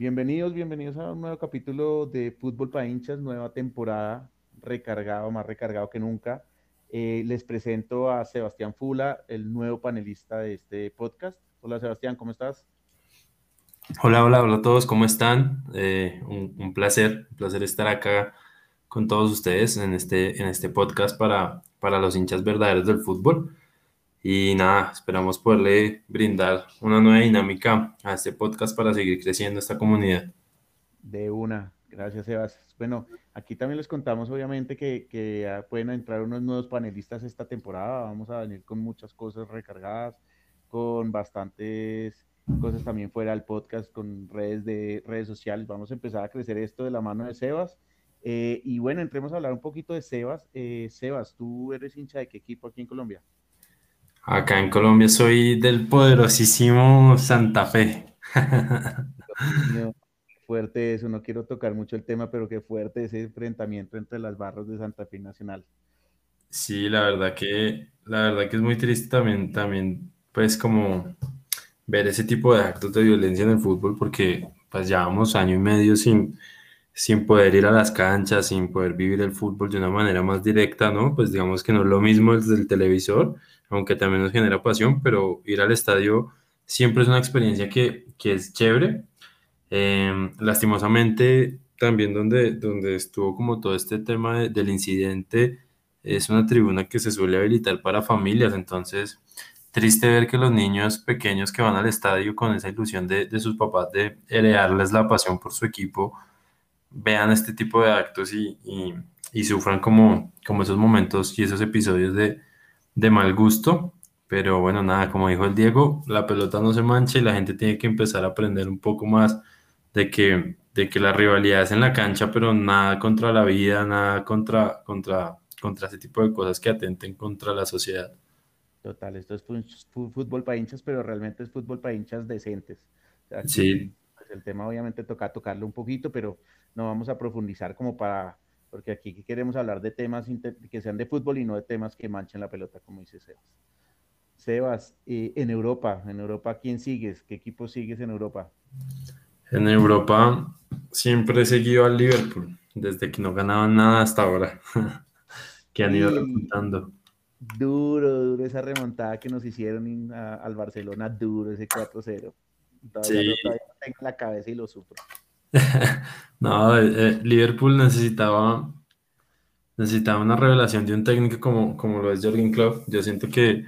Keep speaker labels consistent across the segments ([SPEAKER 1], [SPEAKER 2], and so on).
[SPEAKER 1] Bienvenidos, bienvenidos a un nuevo capítulo de Fútbol para hinchas, nueva temporada, recargado, más recargado que nunca. Eh, les presento a Sebastián Fula, el nuevo panelista de este podcast. Hola Sebastián, ¿cómo estás?
[SPEAKER 2] Hola, hola, hola a todos, ¿cómo están? Eh, un, placer, un placer estar acá con todos ustedes en este, en este podcast para, para los hinchas verdaderos del fútbol. Y nada, esperamos poderle brindar una nueva dinámica a este podcast para seguir creciendo esta comunidad.
[SPEAKER 1] De una, gracias Sebas. Bueno, aquí también les contamos obviamente que, que pueden entrar unos nuevos panelistas esta temporada. Vamos a venir con muchas cosas recargadas, con bastantes cosas también fuera del podcast, con redes de redes sociales. Vamos a empezar a crecer esto de la mano de Sebas. Eh, y bueno, entremos a hablar un poquito de Sebas. Eh, Sebas, ¿tú eres hincha de qué equipo aquí en Colombia?
[SPEAKER 2] Acá en Colombia soy del poderosísimo Santa Fe.
[SPEAKER 1] fuerte eso, no quiero tocar mucho el tema, pero qué fuerte ese enfrentamiento entre las barras de Santa Fe Nacional.
[SPEAKER 2] Sí, la verdad que, la verdad que es muy triste también, también, pues como ver ese tipo de actos de violencia en el fútbol, porque pues llevamos año y medio sin, sin poder ir a las canchas, sin poder vivir el fútbol de una manera más directa, ¿no? Pues digamos que no es lo mismo desde el televisor, aunque también nos genera pasión, pero ir al estadio siempre es una experiencia que, que es chévere. Em, lastimosamente, también donde, donde estuvo como todo este tema del incidente, es una tribuna que se suele habilitar para familias, entonces triste ver que los niños pequeños que van al estadio con esa ilusión de, de sus papás de heredarles la pasión por su equipo, vean este tipo de actos y, y, y sufran como, como esos momentos y esos episodios de, de mal gusto. Pero bueno, nada, como dijo el Diego, la pelota no se mancha y la gente tiene que empezar a aprender un poco más de que, de que la rivalidad es en la cancha, pero nada contra la vida, nada contra, contra, contra ese tipo de cosas que atenten contra la sociedad.
[SPEAKER 1] Total, esto es fútbol para hinchas, pero realmente es fútbol para hinchas decentes.
[SPEAKER 2] sí.
[SPEAKER 1] Pues, el tema obviamente toca tocarlo un poquito, pero no vamos a profundizar como para porque aquí queremos hablar de temas que sean de fútbol y no de temas que manchen la pelota, como dice Sebas. Sebas, eh, en Europa, en Europa, ¿quién sigues? ¿Qué equipo sigues en Europa?
[SPEAKER 2] En Europa siempre he seguido al Liverpool, desde que no ganaban nada hasta ahora, que han ido remontando.
[SPEAKER 1] Duro, duro esa remontada que nos hicieron al Barcelona, duro ese 4-0. Todavía, todavía tengo la cabeza y lo sufro.
[SPEAKER 2] no, eh, eh, Liverpool necesitaba, necesitaba una revelación de un técnico como, como lo es Jürgen Klopp. Yo siento que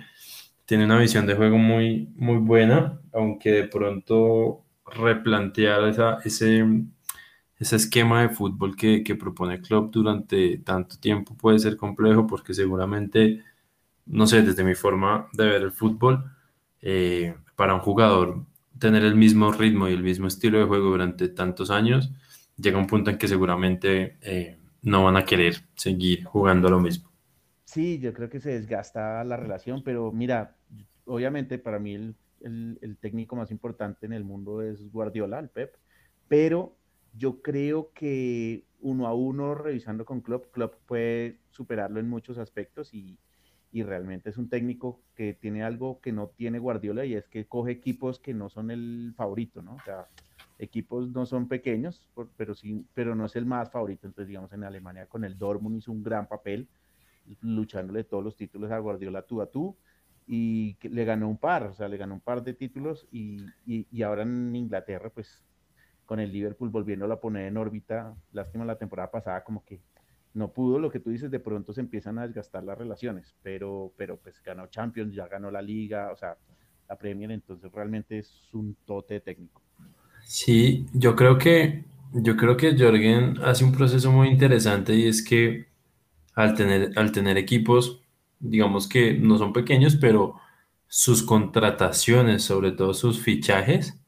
[SPEAKER 2] tiene una visión de juego muy, muy buena, aunque de pronto replantear esa, ese, ese esquema de fútbol que, que propone Klopp durante tanto tiempo puede ser complejo porque seguramente, no sé, desde mi forma de ver el fútbol, eh, para un jugador tener el mismo ritmo y el mismo estilo de juego durante tantos años, llega un punto en que seguramente eh, no van a querer seguir jugando lo mismo.
[SPEAKER 1] Sí, yo creo que se desgasta la relación, pero mira, obviamente para mí el, el, técnico más importante en el mundo es Guardiola, el Pep, pero yo creo que uno a uno revisando con Klopp, Klopp puede superarlo en muchos aspectos y, y realmente es un técnico que tiene algo que no tiene Guardiola y es que coge equipos que no son el favorito, ¿no? O sea, equipos no son pequeños, pero sí, pero no es el más favorito. Entonces, digamos, en Alemania con el Dortmund hizo un gran papel luchándole todos los títulos a Guardiola tú a tú y le ganó un par, o sea, le ganó un par de títulos y, y, y ahora en Inglaterra, pues con el Liverpool volviéndolo a poner en órbita, lástima la temporada pasada como que no pudo, lo que tú dices, de pronto se empiezan a desgastar las relaciones, pero, pero pues ganó Champions, ya ganó la liga, o sea, la Premier, entonces realmente es un tote técnico.
[SPEAKER 2] Sí, yo creo que, yo creo que Jorgen hace un proceso muy interesante y es que al tener, al tener equipos, digamos que no son pequeños, pero sus contrataciones, sobre todo sus fichajes,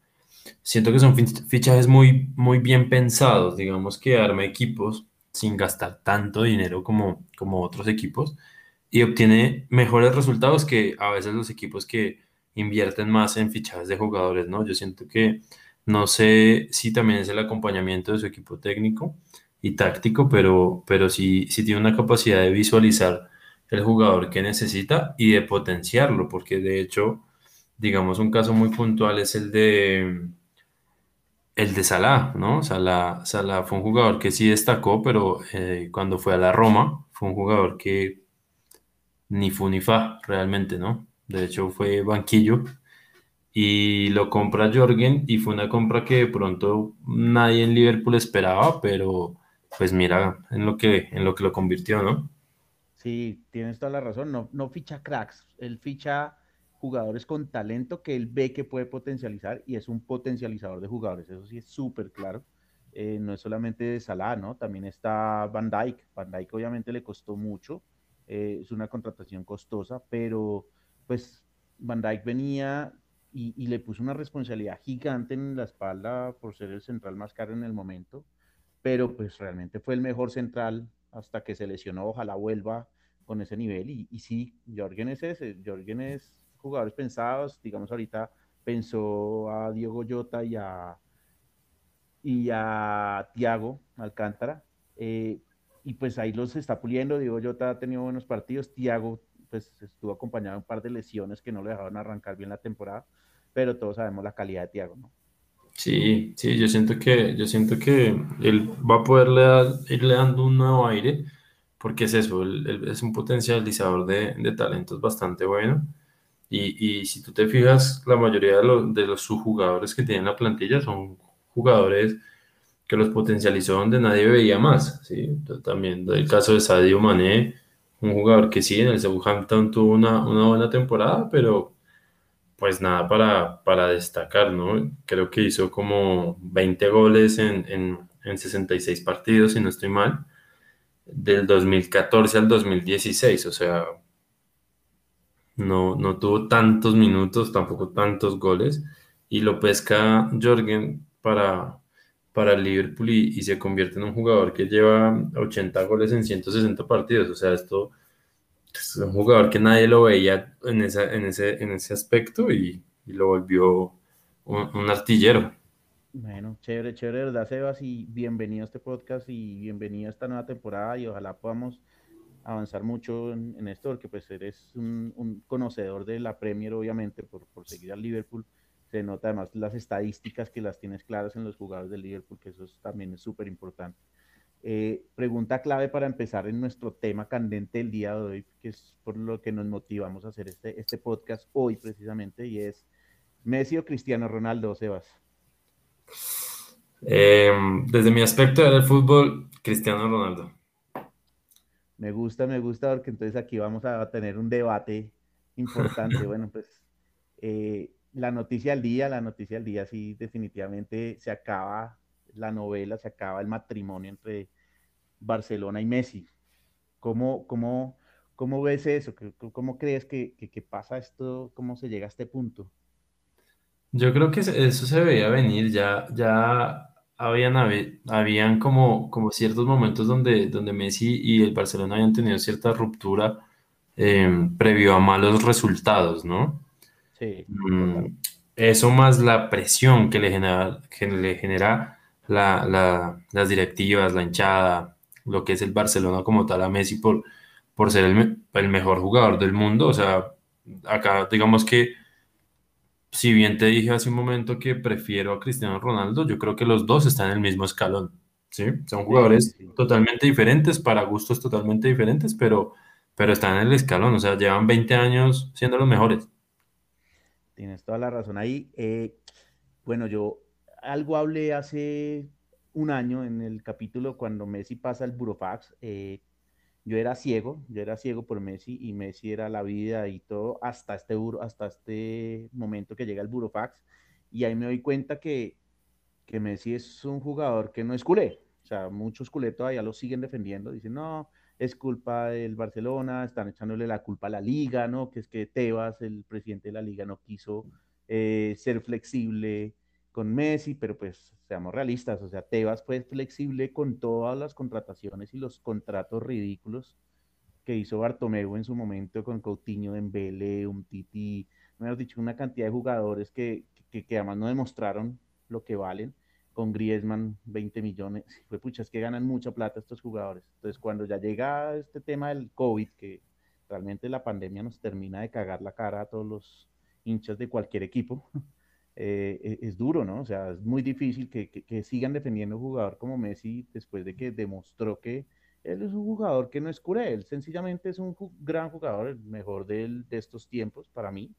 [SPEAKER 2] siento que son fichajes muy, muy bien pensados, digamos que arma equipos sin gastar tanto dinero como, como otros equipos y obtiene mejores resultados que a veces los equipos que invierten más en fichajes de jugadores, ¿no? Yo siento que no sé si también es el acompañamiento de su equipo técnico y táctico, pero, pero sí, sí tiene una capacidad de visualizar el jugador que necesita y de potenciarlo, porque de hecho, digamos, un caso muy puntual es el de el de Salah, ¿no? Salah, Salah fue un jugador que sí destacó, pero eh, cuando fue a la Roma fue un jugador que ni fu ni fa realmente, ¿no? De hecho fue banquillo y lo compra Jorgen y fue una compra que de pronto nadie en Liverpool esperaba, pero pues mira en lo que, en lo, que lo convirtió, ¿no?
[SPEAKER 1] Sí, tienes toda la razón, no, no ficha cracks, él ficha jugadores con talento que él ve que puede potencializar y es un potencializador de jugadores, eso sí es súper claro. Eh, no es solamente Salah, ¿no? También está Van Dyke. Van Dyke obviamente le costó mucho, eh, es una contratación costosa, pero pues Van Dyke venía y, le puso una responsabilidad gigante en la espalda por ser el central más caro en el momento, pero pues realmente fue el mejor central hasta que se lesionó, ojalá vuelva con ese nivel y, y sí, Jorgen es ese, Jorgen es jugadores pensados, digamos ahorita pensó a Diego Jota y a, y a Tiago Alcántara, eh, y pues ahí los está puliendo, Diego Jota ha tenido buenos partidos, Tiago pues estuvo acompañado de un par de lesiones que no le dejaron arrancar bien la temporada, pero todos sabemos la calidad de Tiago, ¿no?
[SPEAKER 2] Sí, sí, yo siento que, yo siento que él va a poderle irle dando un nuevo aire, porque es eso, él, es un potencializador de, de, talentos bastante bueno. Y, y, si tú te fijas, la mayoría de los, de los subjugadores que tienen la plantilla son jugadores que los potencializó donde nadie veía más. ¿sí? También el caso de Sadio Mané, un jugador que sí, en el Southampton tuvo una, una buena temporada, pero pues nada para, para destacar, ¿no? Creo que hizo como 20 goles en, en, en 66 partidos, si no estoy mal, del 2014 al 2016, o sea, no, no tuvo tantos minutos, tampoco tantos goles, y lo pesca Jorgen para, para Liverpool y, y, se convierte en un jugador que lleva 80 goles en 160 partidos. O sea, esto es un jugador que nadie lo veía en, esa, en, ese, en ese aspecto y, y lo volvió un, un, artillero.
[SPEAKER 1] Bueno, chévere, chévere, ¿verdad, Sebas? Y bienvenido a este podcast y bienvenido a esta nueva temporada y ojalá podamos avanzar mucho en, esto, porque pues eres un, conocedor de la Premier, obviamente, por, seguir al Liverpool se nota además las estadísticas que las tienes claras en los jugadores del Liverpool, que eso es, también es súper importante. Eh, pregunta clave para empezar en nuestro tema candente el día de hoy, que es por lo que nos motivamos a hacer este, este podcast hoy precisamente, y es Messi o Cristiano Ronaldo, Sebas.
[SPEAKER 2] Eh, desde mi aspecto del fútbol, Cristiano Ronaldo.
[SPEAKER 1] Me gusta, me gusta, porque entonces aquí vamos a tener un debate importante. bueno, pues eh, la noticia del día, la noticia del día, sí, definitivamente se acaba la novela, se acaba el matrimonio entre Barcelona y Messi. ¿Cómo, cómo, cómo ves eso? ¿Cómo crees que, que, que, pasa esto? ¿Cómo se llega a este punto?
[SPEAKER 2] Yo creo que eso se veía venir, ya, ya habían, habían como, como ciertos momentos donde, donde Messi y el Barcelona habían tenido cierta ruptura eh, previo a malos resultados, ¿no?
[SPEAKER 1] Sí.
[SPEAKER 2] Mm, eso más la presión que le genera, que le genera la, la, las directivas, la hinchada, lo que es el Barcelona como tal a Messi por, por ser el, el, mejor jugador del mundo. O sea, acá digamos que, si bien te dije hace un momento que prefiero a Cristiano Ronaldo, yo creo que los dos están en el mismo escalón. ¿sí? Son jugadores sí, sí. totalmente diferentes, para gustos totalmente diferentes, pero, pero están en el escalón. O sea, llevan 20 años siendo los mejores.
[SPEAKER 1] Tienes toda la razón ahí. Eh, bueno, yo algo hablé hace un año en el capítulo cuando Messi pasa el Burofax. Eh, yo era ciego, yo era ciego por Messi y Messi era la vida y todo hasta este, hasta este momento que llega el Burofax. Y ahí me doy cuenta que, que Messi es un jugador que no es culé. O sea, muchos culé todavía lo siguen defendiendo. Dicen, no, es culpa del Barcelona, están echándole la culpa a la liga, ¿no? Que es que Tebas, el presidente de la liga, no quiso eh, ser flexible con Messi, pero pues seamos realistas, o sea, Tebas fue flexible con todas las contrataciones y los contratos ridículos que hizo Bartomeu en su momento con Coutinho, Dembele, Umtiti, me has dicho una cantidad de jugadores que, que, que además no demostraron lo que valen con Griezmann 20 millones. Fue pucha, es que ganan mucha plata estos jugadores. Entonces, cuando ya llega este tema del COVID, que realmente la pandemia nos termina de cagar la cara a todos los hinchas de cualquier equipo, eh, e, es duro, ¿no? O sea, es muy difícil que, que, sigan defendiendo a un jugador como Messi después de que demostró que él es un jugador que no es cura, él sencillamente es un gran jugador, el mejor de, de estos tiempos para mí.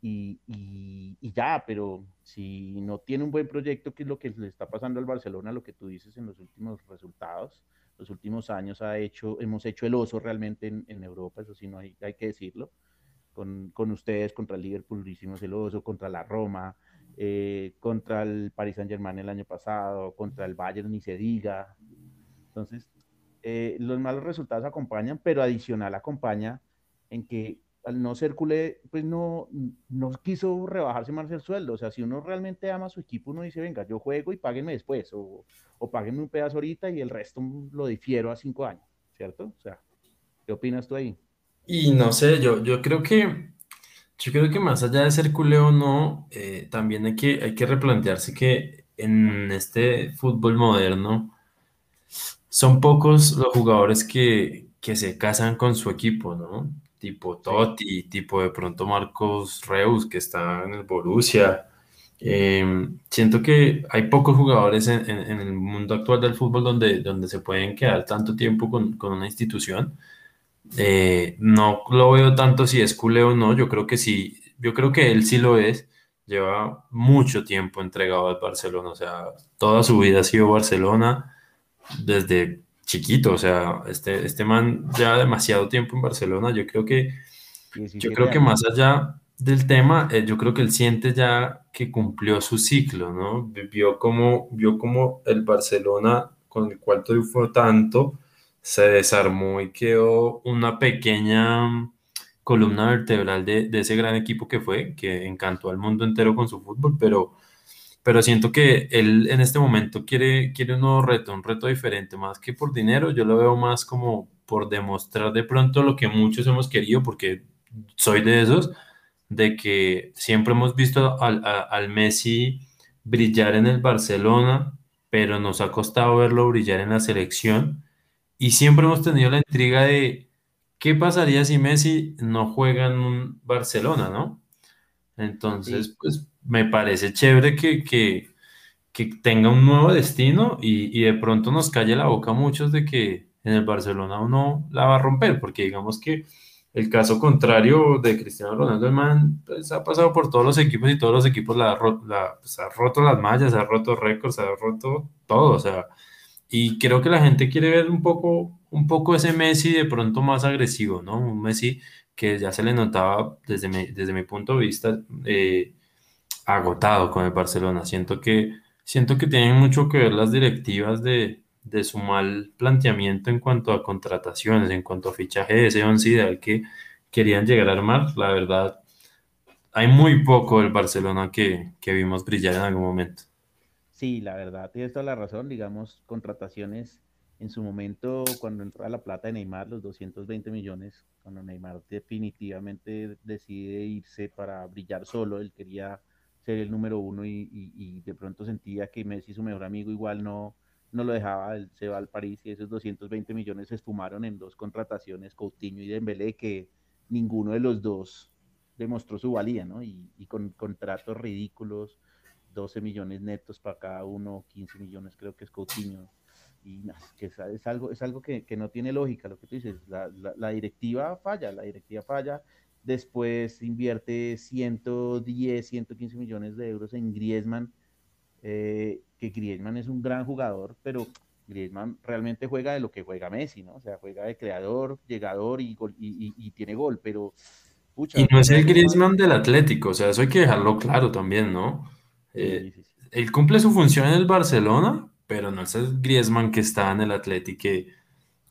[SPEAKER 1] Y, y, ya, pero si no tiene un buen proyecto, que es lo que le está pasando al Barcelona, lo que tú dices en los últimos resultados, los últimos años ha hecho, hemos hecho el oso realmente en, en Europa, eso sí no hay, hay que decirlo, con, con, ustedes, contra el Liverpool hicimos el oso, contra la Roma, eh, contra el Paris Saint Germain el año pasado, contra el Bayern ni se diga. Entonces, eh, los malos resultados acompañan, pero adicional acompaña en que al no ser culé, pues no, no quiso rebajarse más el sueldo. O sea, si uno realmente ama a su equipo, uno dice, venga, yo juego y páguenme después, o, o páguenme un pedazo ahorita y el resto lo difiero a cinco años, ¿cierto? O sea, ¿qué opinas tú ahí?
[SPEAKER 2] Y no sé, yo, yo creo que yo creo que más allá de ser culé o no, eh, también hay que, hay que replantearse que en este fútbol moderno son pocos los jugadores que, que se casan con su equipo, ¿no? Tipo Totti, tipo de pronto Marcos Reus, que está en el Borussia. Em, siento que hay pocos jugadores en, en, el mundo actual del fútbol donde, donde se pueden quedar tanto tiempo con, con una institución eh, no lo veo tanto si es culé o no, yo creo que sí, yo creo que él sí lo es, lleva mucho tiempo entregado al Barcelona, o sea, toda su vida ha sido Barcelona desde chiquito, o sea, este, este man lleva demasiado tiempo en Barcelona, yo creo que, yo creo que más allá del tema, eh, yo creo que él siente ya que cumplió su ciclo, ¿no? Vio como, vio como el Barcelona con el cual triunfó tanto, se desarmó y quedó una pequeña columna vertebral de, ese gran equipo que fue, que encantó al mundo entero con su fútbol, pero, pero siento que él en este momento quiere, quiere un nuevo reto, un reto diferente, más que por dinero, yo lo veo más como por demostrar de pronto lo que muchos hemos querido, porque soy de esos, de que siempre hemos visto al Messi brillar en el Barcelona, pero nos ha costado verlo brillar en la selección y siempre hemos tenido la intriga de qué pasaría si Messi no juega en un Barcelona, ¿no? Entonces, pues me parece chévere que, que, tenga un nuevo destino y, de pronto nos calle la boca a muchos de que en el Barcelona uno la va a romper, porque digamos que el caso contrario de Cristiano Ronaldo, el man, pues, ha pasado por todos los equipos y todos los equipos la, la pues, ha roto las mallas, ha roto récords, ha roto todo, o sea, y creo que la gente quiere ver un poco, un poco ese Messi de pronto más agresivo, ¿no? Un Messi que ya se le notaba desde mi, desde mi punto de vista eh, agotado con el Barcelona. Siento que, siento que tienen mucho que ver las directivas de, de su mal planteamiento en cuanto a contrataciones, en cuanto a fichaje de ese once ideal que querían llegar a armar. La verdad, hay muy poco del Barcelona que, que vimos brillar en algún momento.
[SPEAKER 1] Sí, la verdad, tienes toda la razón. Digamos, contrataciones en su momento, cuando entró a la plata de Neymar, los 220 millones, cuando Neymar definitivamente decide irse para brillar solo, él quería ser el número uno y, de pronto sentía que Messi, su mejor amigo, igual no, no lo dejaba, él se va al París y esos 220 millones se esfumaron en dos contrataciones, Coutinho y Dembélé, que ninguno de los dos demostró su valía, ¿no? Y, y con contratos ridículos 12 millones netos para cada uno, 15 millones creo que es Coutinho. Y que es, algo, es algo que, que, no tiene lógica, lo que tú dices, la, la, directiva falla, la directiva falla, después invierte 110, 115 millones de euros en Griezmann, eh, que Griezmann es un gran jugador, pero Griezmann realmente juega de lo que juega Messi, ¿no? O sea, juega de creador, llegador y, y, y, tiene gol, pero...
[SPEAKER 2] y no es el Griezmann del Atlético, o sea, eso hay que dejarlo claro también, ¿no? Eh, él cumple su función en el Barcelona, pero no es el Griezmann que está en el Atlético que,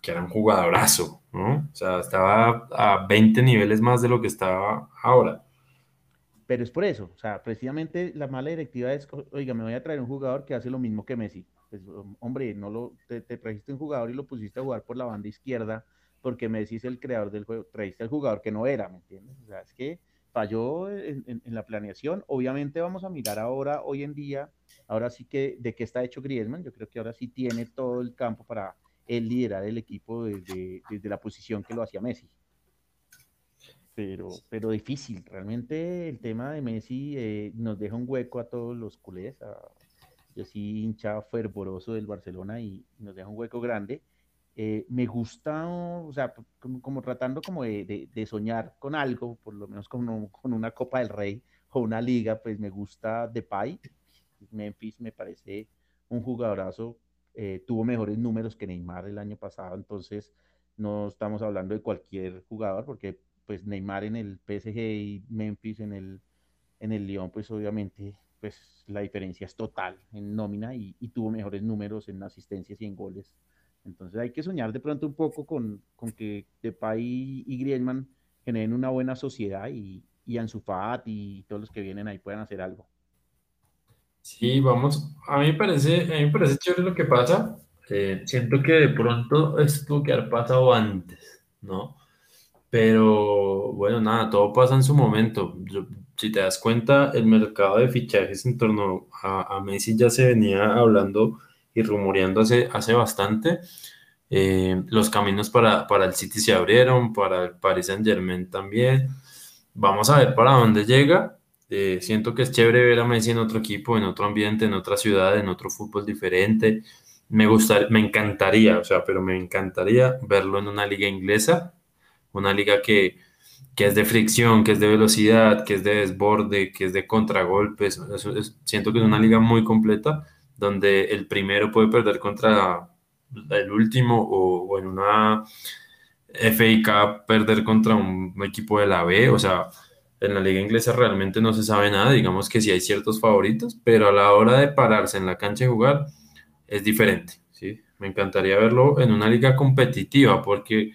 [SPEAKER 2] que, era un jugadorazo, ¿no? O sea, estaba a 20 niveles más de lo que estaba ahora.
[SPEAKER 1] Pero es por eso, o sea, precisamente la mala directiva es, oiga, me voy a traer un jugador que hace lo mismo que Messi. Pues, hombre, no lo, te, te, trajiste un jugador y lo pusiste a jugar por la banda izquierda porque Messi es el creador del juego, trajiste al jugador que no era, ¿me entiendes? O sea, es que falló en, la planeación. Obviamente vamos a mirar ahora, hoy en día, ahora sí que de qué está hecho Griezmann. Yo creo que ahora sí tiene todo el campo para él liderar el equipo desde, desde la posición que lo hacía Messi. pero, pero difícil. Realmente el tema de Messi eh, nos deja un hueco a todos los culés. yo sí hincha fervoroso del Barcelona y nos deja un hueco grande. Eh, me gusta, o sea, como, tratando como de, de, soñar con algo, por lo menos con, con, una Copa del Rey o una liga, pues me gusta Depay. Memphis me parece un jugadorazo, eh, tuvo mejores números que Neymar el año pasado, entonces no estamos hablando de cualquier jugador, porque pues Neymar en el PSG y Memphis en el, en el Lyon, pues obviamente pues la diferencia es total en nómina y, y tuvo mejores números en asistencias y en goles entonces hay que soñar de pronto un poco con, con que Depay y Griezmann generen una buena sociedad y, y Ansu y todos los que vienen ahí puedan hacer algo.
[SPEAKER 2] Sí, vamos, a mí me parece, a mí me parece chévere lo que pasa. Eh, siento que de pronto esto tuvo que haber pasado antes, ¿no? Pero bueno, nada, todo pasa en su momento. si te das cuenta, el mercado de fichajes en torno a, a Messi ya se venía hablando y rumoreando hace, bastante. Eh, los caminos para, para, el City se abrieron, para el Paris Saint Germain también. Vamos a ver para dónde llega. Eh, siento que es chévere ver a Messi en otro equipo, en otro ambiente, en otra ciudad, en otro fútbol diferente. Me, gusta, me encantaría, o sea, pero me encantaría verlo en una liga inglesa, una liga que, que es de fricción, que es de velocidad, que es de desborde, que es de contragolpes. siento que es una liga muy completa donde el primero puede perder contra el último o, en una FA perder contra un equipo de la B, o sea, en la liga inglesa realmente no se sabe nada, digamos que sí hay ciertos favoritos, pero a la hora de pararse en la cancha y jugar es diferente, ¿sí? Me encantaría verlo en una liga competitiva porque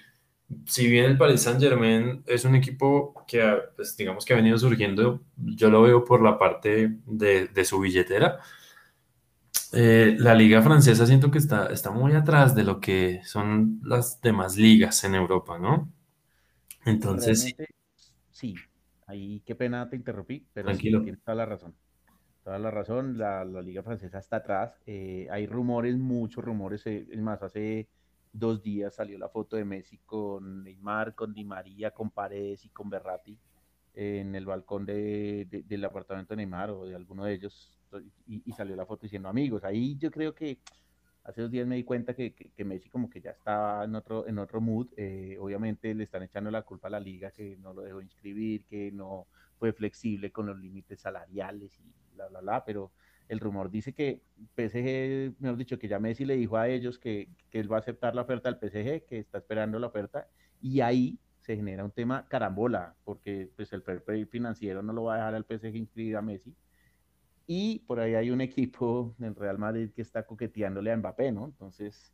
[SPEAKER 2] si bien el Paris Saint Germain es un equipo que, pues, digamos que ha venido surgiendo, yo lo veo por la parte de, de su billetera, eh, la liga francesa siento que está, está muy atrás de lo que son las demás ligas en Europa, ¿no? Entonces,
[SPEAKER 1] sí. ahí qué pena te interrumpí, pero sí, tienes toda la razón. Toda la razón, la, liga francesa está atrás. Eh, hay rumores, muchos rumores. Eh, es más, hace dos días salió la foto de Messi con Neymar, con Di María, con Paredes y con Berratti en el balcón del apartamento de Neymar o de alguno de ellos y, salió la foto diciendo amigos. Ahí yo creo que hace dos días me di cuenta que, que, Messi como que ya estaba en otro, en otro mood. Eh, obviamente le están echando la culpa a la liga que no lo dejó inscribir, que no fue flexible con los límites salariales y bla, bla, bla, pero el rumor dice que PSG, mejor dicho, que ya Messi le dijo a ellos que, que él va a aceptar la oferta al PSG, que está esperando la oferta, y ahí se genera un tema carambola, porque pues el fair financiero no lo va a dejar al PSG inscribir a Messi, y por ahí hay un equipo del Real Madrid que está coqueteándole a Mbappé, ¿no? Entonces,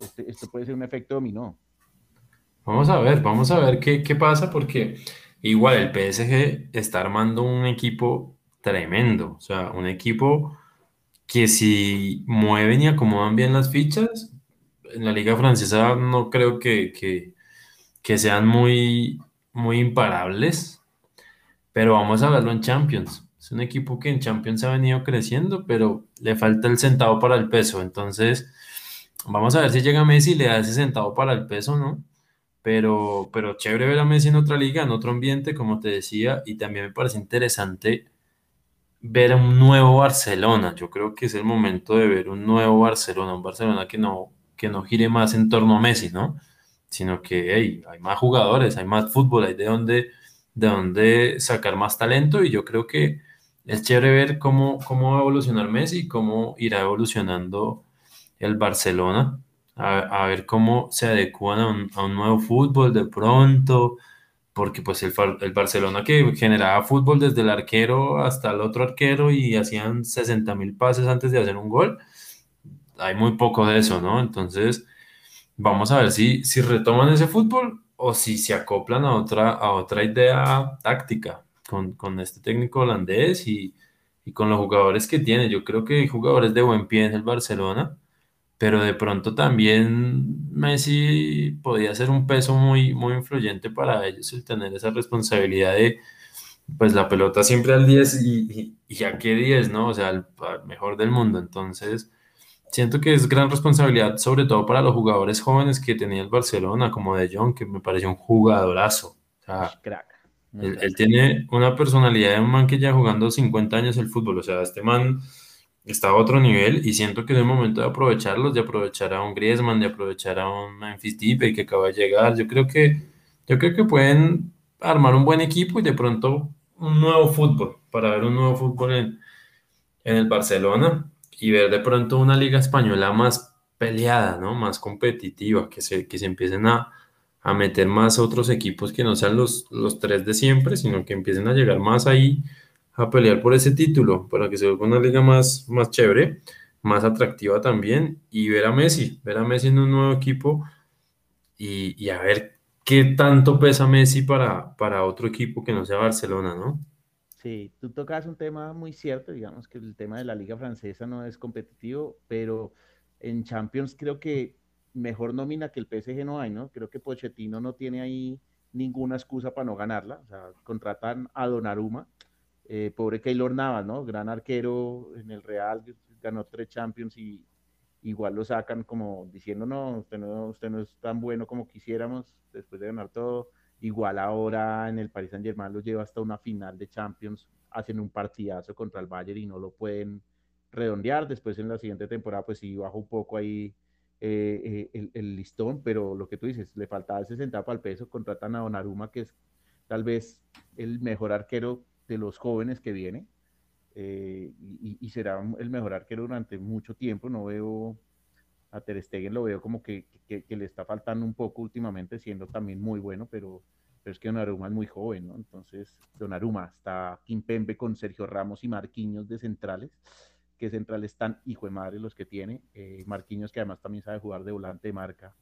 [SPEAKER 1] este, esto puede ser un efecto dominó.
[SPEAKER 2] Vamos a ver, vamos a ver qué, qué pasa, porque igual el PSG está armando un equipo tremendo, o sea, un equipo que si mueven y acomodan bien las fichas, en la liga francesa no creo que, que, que sean muy, muy imparables, pero vamos a verlo en Champions. Es un equipo que en Champions ha venido creciendo, pero le falta el centavo para el peso. Entonces, vamos a ver si llega Messi y le da ese centavo para el peso, ¿no? Pero, pero chévere ver a Messi en otra liga, en otro ambiente, como te decía, y también me parece interesante ver un nuevo Barcelona. Yo creo que es el momento de ver un nuevo Barcelona, un Barcelona que no, que no gire más en torno a Messi, ¿no? Sino que hey, hay más jugadores, hay más fútbol, hay de dónde, de dónde sacar más talento, y yo creo que es chévere ver cómo, cómo va a evolucionar Messi, cómo irá evolucionando el Barcelona, a, ver cómo se adecuan a un, nuevo fútbol de pronto, porque pues el, el, Barcelona que generaba fútbol desde el arquero hasta el otro arquero y hacían 60 mil pases antes de hacer un gol, hay muy poco de eso, ¿no? Entonces, vamos a ver si, si retoman ese fútbol o si se acoplan a otra, a otra idea táctica con, este técnico holandés y, con los jugadores que tiene. Yo creo que hay jugadores de buen pie en el Barcelona, pero de pronto también Messi podía ser un peso muy, muy influyente para ellos el tener esa responsabilidad de, pues la pelota siempre al 10 y, y, a qué 10, ¿no? O sea, al, mejor del mundo. Entonces, siento que es gran responsabilidad, sobre todo para los jugadores jóvenes que tenía el Barcelona, como De Jong, que me parece un jugadorazo
[SPEAKER 1] crack.
[SPEAKER 2] Él, tiene una personalidad de un man que ya jugando 50 años el fútbol. O sea, este man está a otro nivel y siento que es el momento de aprovecharlos, de aprovechar a un Griezmann, de aprovechar a un Memphis Depay que acaba de llegar. Yo creo que, yo creo que pueden armar un buen equipo y de pronto un nuevo fútbol, para ver un nuevo fútbol en, en el Barcelona y ver de pronto una liga española más peleada, ¿no? Más competitiva, que se, que se empiecen a, a meter más otros equipos que no sean los, los tres de siempre, sino que empiecen a llegar más ahí a pelear por ese título, para que se vuelva una liga más, más chévere, más atractiva también, y ver a Messi, ver a Messi en un nuevo equipo y, a ver qué tanto pesa Messi para, para otro equipo que no sea Barcelona, ¿no?
[SPEAKER 1] Sí, tú tocas un tema muy cierto, digamos que el tema de la liga francesa no es competitivo, pero en Champions creo que mejor nómina que el PSG no hay, ¿no? Creo que Pochettino no tiene ahí ninguna excusa para no ganarla, o sea, contratan a Donnarumma, eh, pobre Keylor Navas, ¿no? Gran arquero en el Real, ganó tres Champions y igual lo sacan como diciendo, no, usted no, usted no es tan bueno como quisiéramos después de ganar todo. Igual ahora en el Paris Saint Germain lo lleva hasta una final de Champions, hacen un partidazo contra el Bayern y no lo pueden redondear. Después en la siguiente temporada, pues sí, baja un poco ahí eh, eh, el, listón, pero lo que tú dices, le faltaba ese centavo al peso, contratan a Donnarumma, que es tal vez el mejor arquero de los jóvenes que viene eh, y, será el mejor arquero durante mucho tiempo. No veo a Ter Stegen, lo veo como que, le está faltando un poco últimamente, siendo también muy bueno, pero, pero es que Donnarumma es muy joven, ¿no? Entonces, Donnarumma está Kimpembe con Sergio Ramos y Marquinhos de centrales. Que centrales tan hijo de madre los que tiene. Eh, Marquinhos, que además también sabe jugar de volante de marca.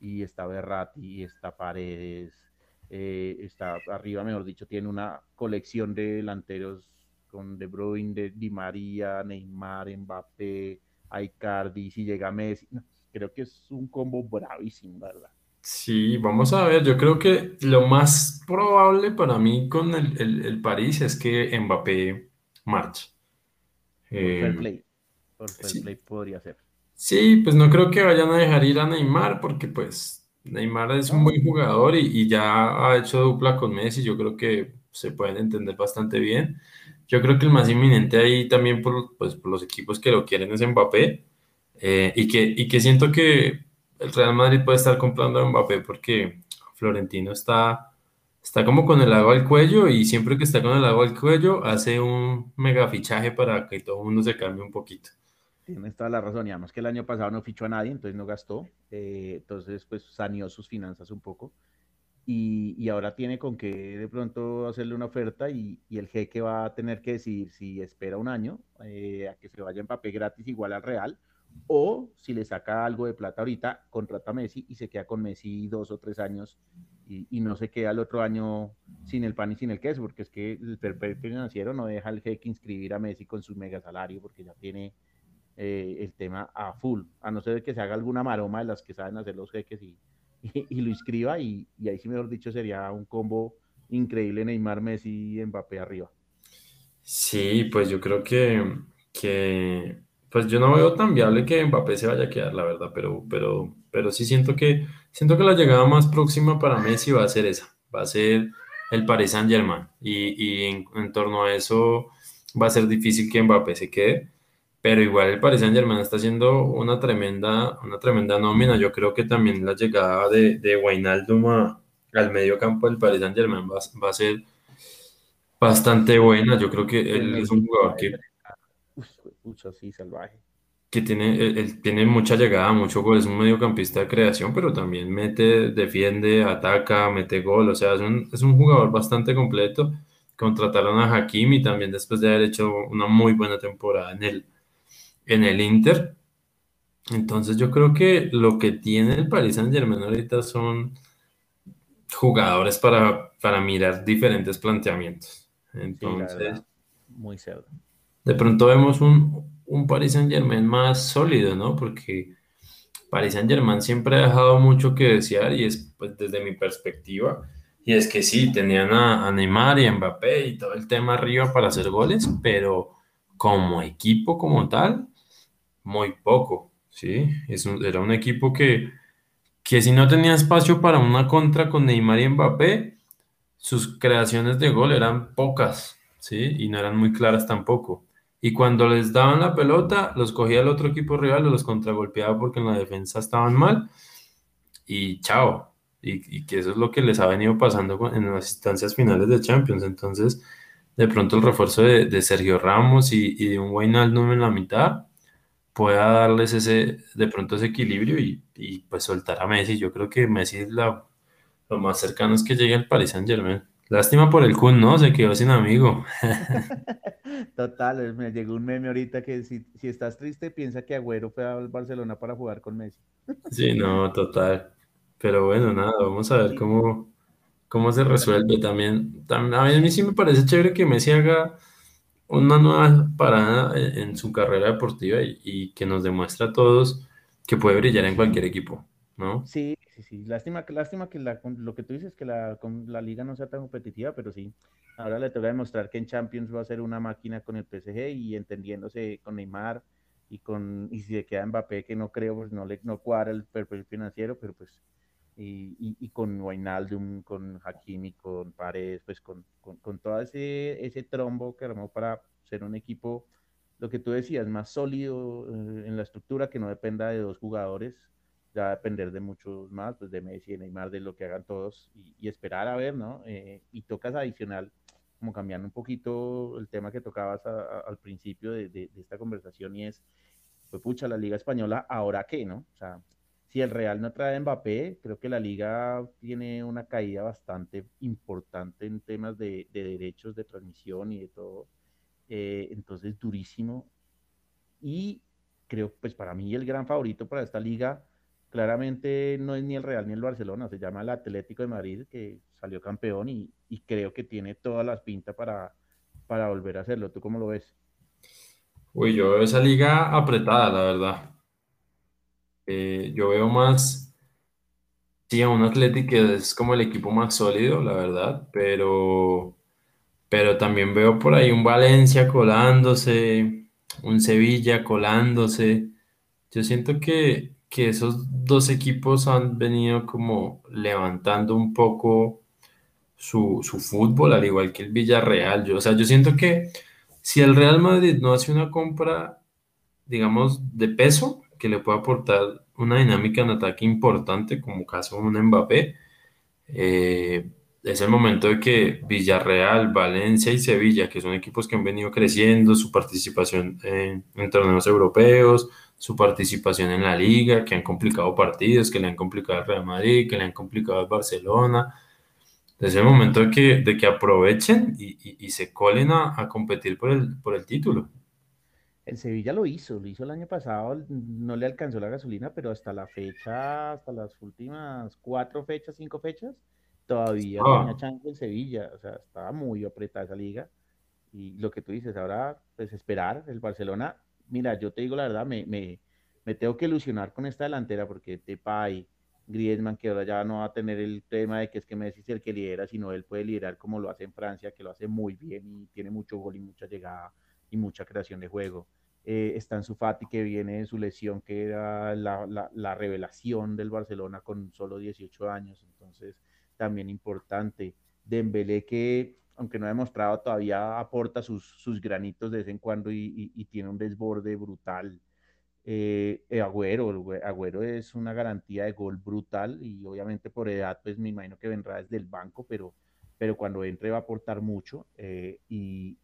[SPEAKER 1] Y está Berratti, está Paredes, eh, está arriba, mejor dicho, tiene una colección de delanteros con De Bruyne, Di María, Neymar, Mbappé, Icardi, si llega Messi. creo que es un combo bravísimo, ¿verdad?
[SPEAKER 2] Sí, vamos a ver. Yo creo que lo más probable para mí con el, el, París es que Mbappé marche.
[SPEAKER 1] Por fair eh, play. Por fair play podría ser.
[SPEAKER 2] Sí, pues no creo que vayan a dejar ir a Neymar porque pues Neymar es un buen jugador y, ya ha hecho dupla con Messi. Yo creo que se pueden entender bastante bien. Yo creo que el más inminente ahí también por, pues, por los equipos que lo quieren es Mbappé. Eh, y, que, y que siento que el Real Madrid puede estar comprando a Mbappé porque Florentino está, está como con el agua al cuello y siempre que está con el agua al cuello hace un mega fichaje para que todo el mundo se cambie un poquito.
[SPEAKER 1] Tienes toda la razón, y además que el año pasado no fichó a nadie, entonces no gastó, eh, entonces pues saneó sus finanzas un poco, y, y, ahora tiene con que de pronto hacerle una oferta y, y, el jeque va a tener que decidir si espera un año eh, a que se vaya en papel gratis igual al Real, o si le saca algo de plata ahorita, contrata a Messi y se queda con Messi dos o tres años y, y no se queda el otro año sin el pan y sin el queso, porque es que el perfil financiero no deja al jeque inscribir a Messi con su mega salario porque ya tiene eh, el tema a full, a no ser que se haga alguna maroma de las que saben hacer los jeques y, y, lo inscriba y, y, ahí sí, mejor dicho, sería un combo increíble Neymar, Messi y Mbappé arriba.
[SPEAKER 2] Sí, pues yo creo que, que, pues yo no veo tan viable que Mbappé se vaya a quedar, la verdad, pero, pero, pero sí siento que, siento que la llegada más próxima para Messi va a ser esa, va a ser el Paris Saint Germain y, y en, en torno a eso va a ser difícil que Mbappé se quede pero igual el Paris Saint Germain está haciendo una tremenda, una tremenda nómina. Yo creo que también la llegada de, de Wijnaldum al medio campo del Paris Saint Germain va, va, a ser bastante buena. Yo creo que él es un jugador que,
[SPEAKER 1] salvaje.
[SPEAKER 2] Que tiene, él, tiene mucha llegada, mucho gol, es un mediocampista de creación, pero también mete, defiende, ataca, mete gol, o sea, es un, es un jugador bastante completo. Contrataron a Hakimi también después de haber hecho una muy buena temporada en el, en el Inter. Entonces yo creo que lo que tiene el Paris Saint Germain ahorita son jugadores para, para mirar diferentes planteamientos. Entonces,
[SPEAKER 1] muy cerdo.
[SPEAKER 2] De pronto vemos un, un Paris Saint Germain más sólido, ¿no? Porque Paris Saint Germain siempre ha dejado mucho que desear y es pues, desde mi perspectiva. Y es que sí, tenían a, Neymar y a Mbappé y todo el tema arriba para hacer goles, pero como equipo como tal, muy poco, ¿sí? Era un equipo que, que si no tenía espacio para una contra con Neymar y Mbappé, sus creaciones de gol eran pocas, ¿sí? Y no eran muy claras tampoco. Y cuando les daban la pelota, los cogía el otro equipo rival, los contragolpeaba porque en la defensa estaban mal y chao. Y, que eso es lo que les ha venido pasando en las instancias finales de Champions. Entonces, de pronto el refuerzo de, Sergio Ramos y, de un Wijnaldum en la mitad pueda darles ese, de pronto ese equilibrio y, pues soltar a Messi. Yo creo que Messi es la, lo más cercano es que llegue al Paris Saint Germain. Lástima por el Kun, ¿no? Se quedó sin amigo.
[SPEAKER 1] Total, me llegó un meme ahorita que si, si estás triste, piensa que Agüero fue al Barcelona para jugar con Messi.
[SPEAKER 2] Sí, no, total. Pero bueno, nada, vamos a ver cómo, cómo se resuelve también. también. A mí sí me parece chévere que Messi haga una nueva parada en, su carrera deportiva y, que nos demuestre a todos que puede brillar en cualquier equipo,
[SPEAKER 1] Sí, sí, sí. Lástima, lástima que lo que tú dices, que la, la liga no sea tan competitiva, pero sí. Ahora le toca demostrar que en Champions va a ser una máquina con el PSG y entendiéndose con Neymar y con y si se queda Mbappé, que no creo, pues no le no cuadra el perfil financiero, pero pues y, y, con Wijnaldum, con Hakimi, con Paredes, pues con, con, todo ese, ese trombo que armó para ser un equipo, lo que tú decías, más sólido eh, en la estructura, que no dependa de dos jugadores, ya va a depender de muchos más, pues de Messi, de Neymar, de lo que hagan todos y, esperar a ver, ¿no? Eh, y tocas adicional, como cambiando un poquito el tema que tocabas al principio de, de, de, esta conversación y es, pues pucha, la Liga Española, ¿ahora qué, no? O sea, si el Real no trae a Mbappé, creo que la liga tiene una caída bastante importante en temas de, derechos de transmisión y de todo. Eh, entonces, durísimo. Y creo, pues para mí el gran favorito para esta liga claramente no es ni el Real ni el Barcelona, se llama el Atlético de Madrid, que salió campeón y, creo que tiene todas las pintas para, para volver a hacerlo. ¿Tú cómo lo ves?
[SPEAKER 2] Uy, yo veo esa liga apretada, la verdad. Eh, yo veo más, sí, a un Athletic que es como el equipo más sólido, la verdad, pero, pero también veo por ahí un Valencia colándose, un Sevilla colándose. Yo siento que, que esos dos equipos han venido como levantando un poco su, su fútbol, al igual que el Villarreal. Yo, o sea, yo siento que si el Real Madrid no hace una compra, digamos, de peso, que le pueda aportar una dinámica en ataque importante, como caso un Mbappé. Eh, es el momento de que Villarreal, Valencia y Sevilla, que son equipos que han venido creciendo, su participación en, torneos europeos, su participación en la liga, que han complicado partidos, que le han complicado al Real Madrid, que le han complicado al Barcelona. Es el momento de que, de que aprovechen y, se colen a, a, competir por el, por el título.
[SPEAKER 1] El Sevilla lo hizo, lo hizo el año pasado, no le alcanzó la gasolina, pero hasta la fecha, hasta las últimas cuatro fechas, cinco fechas, todavía ah. tenía chance el Sevilla, o sea, estaba muy apretada esa liga. Y lo que tú dices, ahora, pues esperar, el Barcelona, mira, yo te digo la verdad, me, me, me tengo que ilusionar con esta delantera porque Depay, Griezmann, que ahora ya no va a tener el tema de que es que Messi es el que lidera, sino él puede liderar como lo hace en Francia, que lo hace muy bien y tiene mucho gol y mucha llegada y mucha creación de juego. Eh, está en su Fati que viene de su lesión, que era la, revelación del Barcelona con solo 18 años, entonces también importante. Dembélé que, aunque no ha demostrado todavía, aporta sus, sus granitos de vez en cuando y, tiene un desborde brutal. Eh, eh, Agüero, Agüero es una garantía de gol brutal y obviamente por edad, pues me imagino que vendrá desde el banco, pero, pero cuando entre va a aportar mucho y,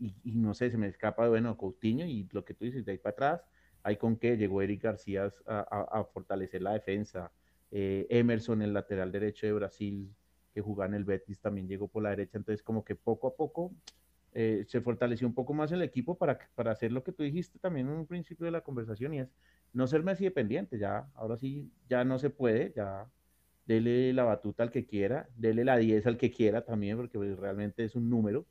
[SPEAKER 1] y, no sé, se me escapa, bueno, Coutinho y lo que tú dices, de ahí para atrás, hay con que llegó Eric García a, fortalecer la defensa. Eh, Emerson, el lateral derecho de Brasil, que jugaba en el Betis, también llegó por la derecha. Entonces, como que poco a poco eh, se fortaleció un poco más el equipo para, para hacer lo que tú dijiste también en un principio de la conversación y es no ser Messi dependiente. Ya, ahora sí, ya no se puede, ya dele la batuta al que quiera, dele la 10 al que quiera también, porque pues, realmente es un número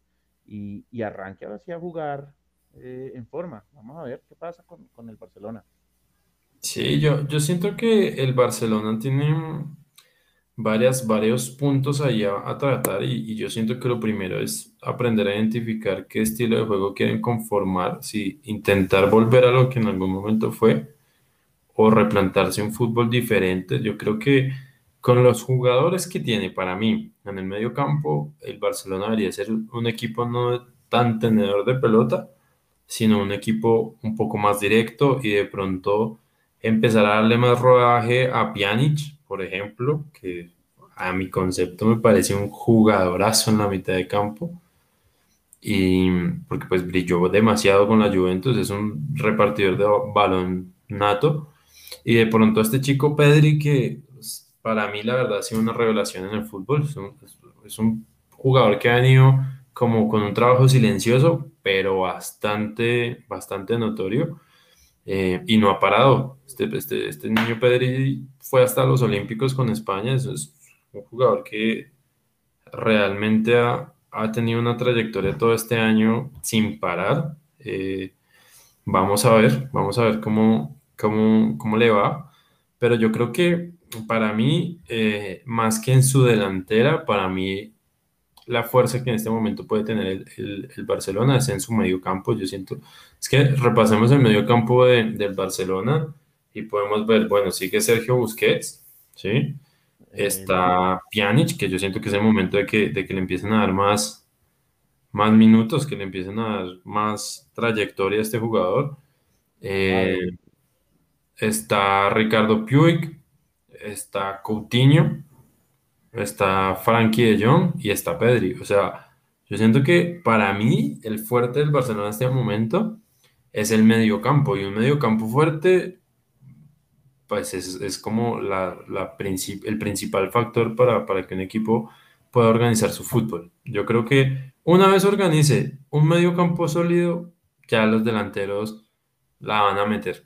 [SPEAKER 1] y, arranque ahora sí a jugar eh, en forma. Vamos a ver qué pasa con, el Barcelona.
[SPEAKER 2] Sí, yo, yo siento que el Barcelona tiene varias, varios puntos ahí a, tratar y, yo siento que lo primero es aprender a identificar qué estilo de juego quieren conformar, si intentar volver a lo que en algún momento fue o replantarse un fútbol diferente. Yo creo que con los jugadores que tiene para mí en el medio campo, el Barcelona debería ser un equipo no tan tenedor de pelota, sino un equipo un poco más directo y de pronto empezar a darle más rodaje a Pjanic, por ejemplo, que a mi concepto me parece un jugadorazo en la mitad de campo. Y porque pues brilló demasiado con la Juventus, es un repartidor de balón nato. Y de pronto este chico Pedri que pues, para mí la verdad ha sido una revelación en el fútbol, es un, jugador que ha venido como con un trabajo silencioso pero bastante, bastante notorio eh, y no ha parado. Este, este, este niño Pedri fue hasta los Olímpicos con España, es un jugador que realmente ha, ha tenido una trayectoria todo este año sin parar. Eh, vamos a ver, vamos a ver cómo, cómo, cómo, le va. Pero yo creo que para mí, eh, más que en su delantera, para mí la fuerza que en este momento puede tener el, el, Barcelona es en su medio campo. Yo siento, es que repasemos el medio campo de, del Barcelona y podemos ver, bueno, sigue Sergio Busquets, ¿sí? Está Pjanic, que yo siento que es el momento de que, de que le empiecen a dar más, más minutos, que le empiecen a dar más trayectoria a este jugador. Eh, está Ricardo Puig, está Coutinho, está Frankie de Jong y está Pedri. O sea, yo siento que para mí el fuerte del Barcelona en este momento es el medio campo y un medio campo fuerte pues es, como la, el principal factor para, que un equipo pueda organizar su fútbol. Yo creo que una vez organice un medio campo sólido, ya los delanteros la van a meter.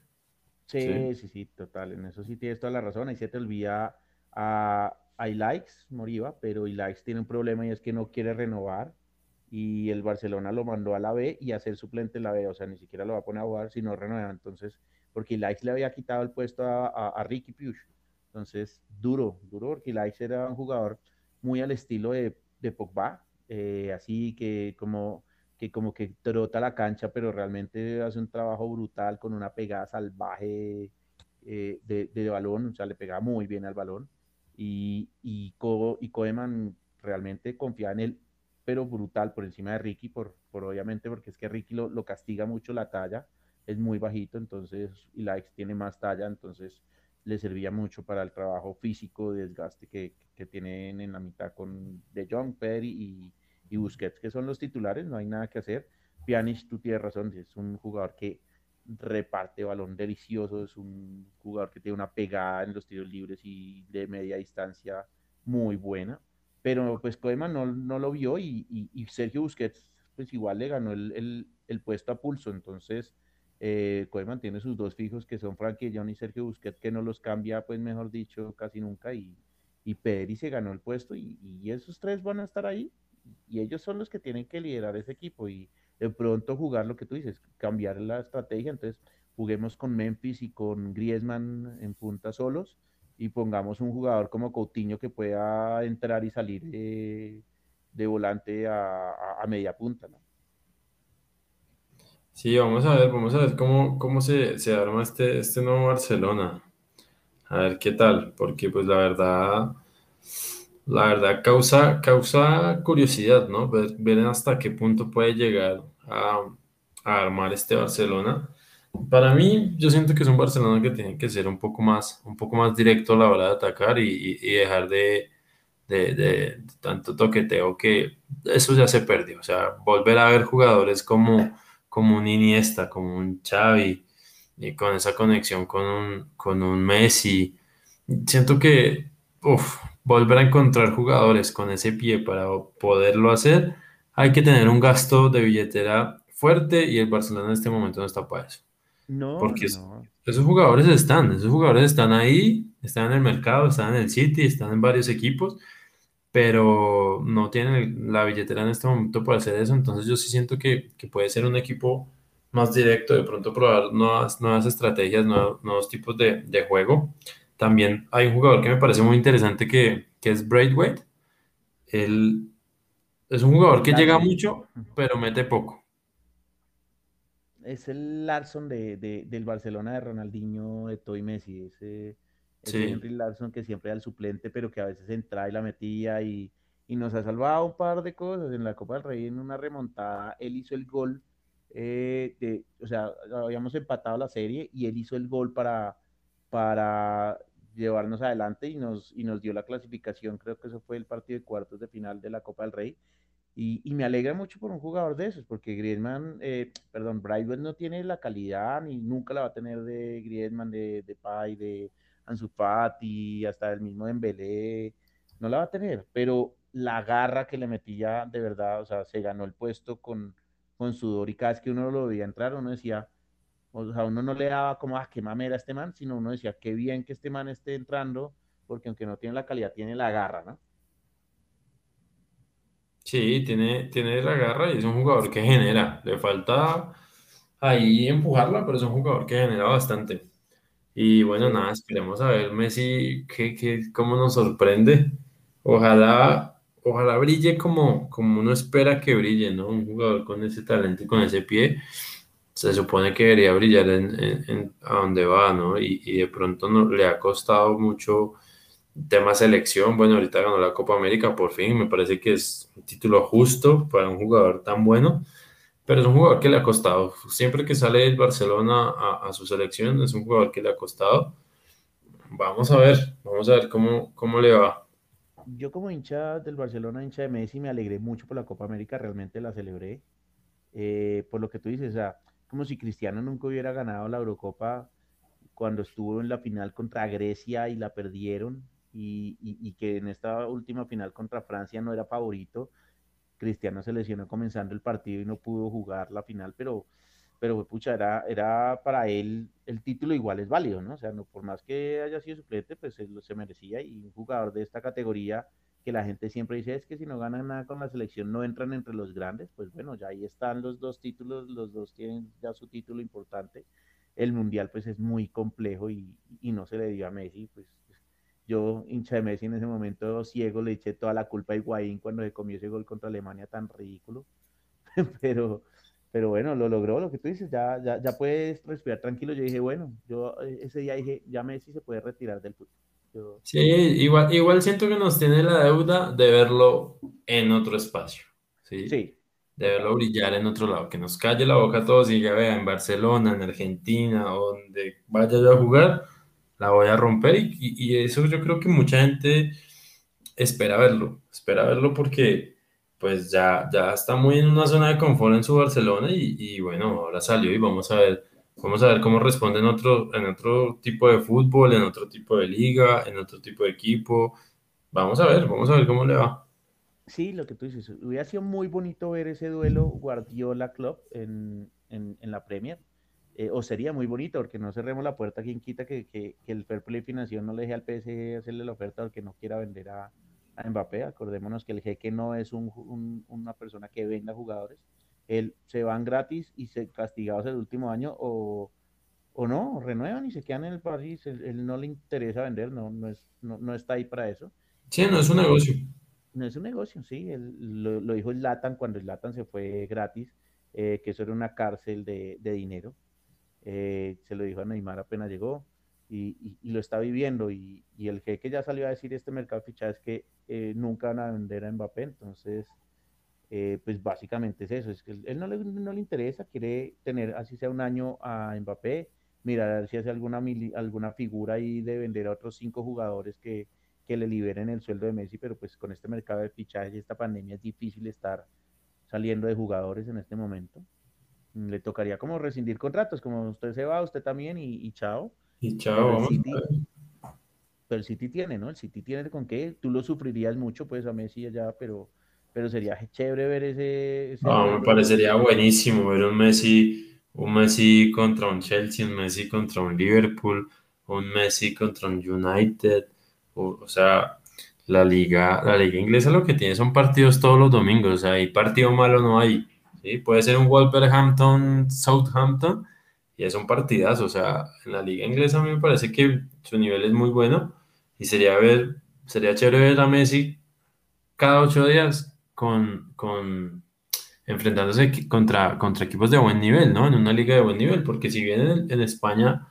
[SPEAKER 1] Sí, sí, sí, total. En eso sí tienes toda la razón. Ahí se te olvida a, a Ilaix Moriva, pero Ilaix tiene un problema y es que no quiere renovar. Y el Barcelona lo mandó a la B y a ser suplente en la B. O sea, ni siquiera lo va a poner a jugar si no renueva. Entonces, porque Ilaix le había quitado el puesto a, Ricky Puig. Entonces, duro, duro, porque Ilaix era un jugador muy al estilo de, de Pogba, eh, así que como, que como que trota la cancha, pero realmente hace un trabajo brutal con una pegada salvaje eh, de, de, balón, o sea, le pegaba muy bien al balón. Y, y, y Koeman realmente confía en él, pero brutal por encima de Ricky, por, por obviamente porque es que Ricky lo, lo castiga mucho la talla es muy bajito, entonces, y la tiene más talla, entonces le servía mucho para el trabajo físico, desgaste que, que tienen en la mitad con De Jong, Perry y, y, Busquets, que son los titulares, no hay nada que hacer. Pjanic, tú tienes razón, es un jugador que reparte balón delicioso, es un jugador que tiene una pegada en los tiros libres y de media distancia muy buena, pero pues Koeman no, no lo vio y, y, Sergio Busquets pues igual le ganó el, el, puesto a pulso, entonces eh, Koeman tiene sus dos fijos que son Frankie John y Sergio Busquets, que no los cambia, pues mejor dicho, casi nunca. Y, y Pedri se ganó el puesto y, y, esos tres van a estar ahí. Y ellos son los que tienen que liderar ese equipo y de pronto jugar lo que tú dices, cambiar la estrategia. Entonces, juguemos con Memphis y con Griezmann en punta solos y pongamos un jugador como Coutinho que pueda entrar y salir de, de volante a, a, media punta. ¿no?
[SPEAKER 2] Sí, vamos a ver, vamos a ver cómo, cómo se, se arma este, este nuevo Barcelona. A ver qué tal, porque pues la verdad, la verdad causa, causa curiosidad, ¿no? Ver, ver hasta qué punto puede llegar a, a, armar este Barcelona. Para mí, yo siento que es un Barcelona que tiene que ser un poco más, un poco más directo a la hora de atacar y, y dejar de, de, de, tanto toqueteo que eso ya se perdió. O sea, volver a ver jugadores como como un Iniesta, como un Xavi, y con esa conexión con un, con un Messi. Siento que uf, volver a encontrar jugadores con ese pie para poderlo hacer, hay que tener un gasto de billetera fuerte y el Barcelona en este momento no está para eso.
[SPEAKER 1] No,
[SPEAKER 2] porque esos jugadores están, esos jugadores están ahí, están en el mercado, están en el City, están en varios equipos pero no tienen la billetera en este momento para hacer eso, entonces yo sí siento que, que puede ser un equipo más directo, de pronto probar nuevas, nuevas estrategias, nuevos, tipos de, de, juego. También hay un jugador que me parece muy interesante que, que es Braithwaite. Él es un jugador que llega mucho, pero mete poco.
[SPEAKER 1] Es el Larson de, de, del Barcelona de Ronaldinho, de Toy Messi. Ese, Ese Henry Larson que siempre era el suplente, pero que a veces entraba y la metía y, y, nos ha salvado un par de cosas. En la Copa del Rey, en una remontada, él hizo el gol. Eh, de, o sea, habíamos empatado la serie y él hizo el gol para, para llevarnos adelante y nos, y nos dio la clasificación. Creo que eso fue el partido de cuartos de final de la Copa del Rey. Y, y, me alegra mucho por un jugador de esos, porque Griezmann, eh, perdón, Brightwell no tiene la calidad ni nunca la va a tener de Griezmann, de, de Pai, de Ansu Fati, hasta el mismo Dembélé, no la va a tener, pero la garra que le metía de verdad, o sea, se ganó el puesto con, con sudor y cada vez que uno lo veía entrar, uno decía, o sea, uno no le daba como, ah, qué mamera este man, sino uno decía, qué bien que este man esté entrando, porque aunque no tiene la calidad, tiene la garra, ¿no?
[SPEAKER 2] Sí, tiene, tiene la garra y es un jugador que genera. Le falta ahí empujarla, pero es un jugador que genera bastante. Y bueno, nada, esperemos a ver Messi que, que, cómo nos sorprende. Ojalá, ojalá brille como, como uno espera que brille, ¿no? Un jugador con ese talento y con ese pie, se supone que debería brillar en, a donde va, ¿no? Y, y de pronto no, le ha costado mucho tema selección, bueno, ahorita ganó la Copa América por fin, me parece que es un título justo para un jugador tan bueno, pero es un jugador que le ha costado. Siempre que sale el Barcelona a, su selección, es un jugador que le ha costado. Vamos a ver, vamos a ver cómo, cómo le va.
[SPEAKER 1] Yo como hincha del Barcelona, hincha de Messi, me alegré mucho por la Copa América, realmente la celebré. Eh, por lo que tú dices, como si Cristiano nunca hubiera ganado la Eurocopa cuando estuvo en la final contra Grecia y la perdieron y, que en esta última final contra Francia no era favorito. Cristiano se lesionó comenzando el partido y no pudo jugar la final, pero, pero pucha, era, era para él el título igual es válido, ¿no? O sea, no, por más que haya sido suplente, pues se, se merecía y un jugador de esta categoría que la gente siempre dice es que si no ganan nada con la selección no entran entre los grandes, pues bueno, ya ahí están los dos títulos, los dos tienen ya su título importante. El mundial pues es muy complejo y, y no se le dio a Messi, pues yo, hincha de Messi en ese momento ciego, le eché toda la culpa a Higuaín cuando se comió ese gol contra Alemania tan ridículo. pero, pero bueno, lo logró, lo que tú dices, ya, ya, ya puedes respirar tranquilo. Yo dije, bueno, yo eh, ese día dije, ya Messi se puede retirar del fútbol.
[SPEAKER 2] Sí, igual, igual siento que nos tiene la deuda de verlo en otro espacio. Sí. sí. De verlo brillar en otro lado, que nos calle la boca a todos y ya vea en Barcelona, en Argentina, donde vaya yo a jugar, la voy a romper y, eso yo creo que mucha gente espera verlo, espera verlo porque pues ya, ya está muy en una zona de confort en su Barcelona y, bueno, ahora salió y vamos a ver, vamos a ver cómo responde en otro, en otro tipo de fútbol, en otro tipo de liga, en otro tipo de equipo. Vamos a ver, vamos a ver cómo le va.
[SPEAKER 1] Sí, lo que tú dices, hubiera sido muy bonito ver ese duelo Guardiola Club en, en la Premier eh, o sería muy bonito, porque no cerremos la puerta, quien quita que, que, el fair play financiero no le deje al PSG hacerle la oferta porque no quiera vender a, a Mbappé. Acordémonos que el jeque no es un, una persona que venda jugadores. Él se van gratis y se castigados el último año o, o no, renuevan y se quedan en el París. Él, no le interesa vender, no, no, es, no, no, está ahí para eso.
[SPEAKER 2] Sí, no es un negocio.
[SPEAKER 1] No es un negocio, sí. Él, lo, lo, dijo el Latan cuando el Latan se fue gratis, eh, que eso era una cárcel de, de dinero eh, se lo dijo a Neymar apenas llegó y, lo está viviendo y, el jeque ya salió a decir este mercado de fichajes que eh, nunca van a vender a Mbappé, entonces eh, pues básicamente es eso, es que él no le, no le, interesa, quiere tener así sea un año a Mbappé, mira a ver si hace alguna, alguna figura ahí de vender a otros cinco jugadores que, que le liberen el sueldo de Messi, pero pues con este mercado de fichajes y esta pandemia es difícil estar saliendo de jugadores en este momento le tocaría como rescindir contratos, como usted se va, usted también y, chao.
[SPEAKER 2] Y chao,
[SPEAKER 1] pero el, City, pero el City tiene, ¿no? El City tiene con qué, tú lo sufrirías mucho, pues a Messi allá, pero, pero sería chévere ver ese...
[SPEAKER 2] no, me parecería buenísimo ver un Messi, un Messi contra un Chelsea, un Messi contra un Liverpool, un Messi contra un United, o, o sea, la liga, la liga inglesa lo que tiene son partidos todos los domingos, o sea, hay partido malo no hay. Puede ser un Wolverhampton, Southampton, y es un partidazo. O sea, en la liga inglesa a mí me parece que su nivel es muy bueno y sería, ver, sería chévere ver a Messi cada ocho días con, con enfrentándose contra, contra equipos de buen nivel, ¿no? En una liga de buen nivel, porque si bien en, España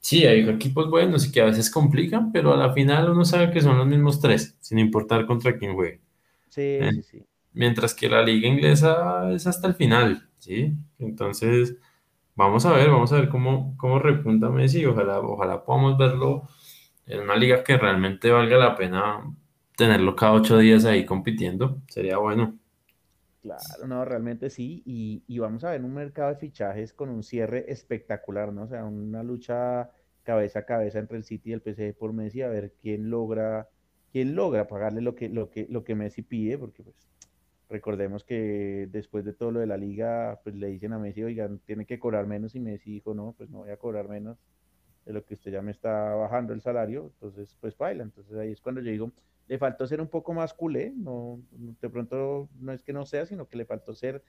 [SPEAKER 2] Sí, hay equipos buenos y que a veces complican, pero a la final uno sabe que son los mismos tres, sin importar contra quién juegue.
[SPEAKER 1] Sí,
[SPEAKER 2] ¿eh?
[SPEAKER 1] sí, sí.
[SPEAKER 2] Mientras que la liga inglesa es hasta el final, ¿sí? Entonces, vamos a ver, vamos a ver cómo, cómo repunta Messi. Ojalá, ojalá podamos verlo en una liga que realmente valga la pena tenerlo cada ocho días ahí compitiendo. Sería bueno.
[SPEAKER 1] Claro, no, realmente sí. Y, vamos a ver un mercado de fichajes con un cierre espectacular, ¿no? O sea, una lucha cabeza a cabeza entre el City y el PSG por Messi, a ver quién logra, quién logra pagarle lo que, lo que, lo que Messi pide, porque pues recordemos que después de todo lo de la liga, pues le dicen a Messi, oigan, tiene que cobrar menos, y Messi dijo, no, pues no voy a cobrar menos de lo que usted ya me está bajando el salario, entonces pues baila. Entonces ahí es cuando yo digo, le faltó ser un poco más culé, no, de pronto no es que no sea, sino que le faltó ser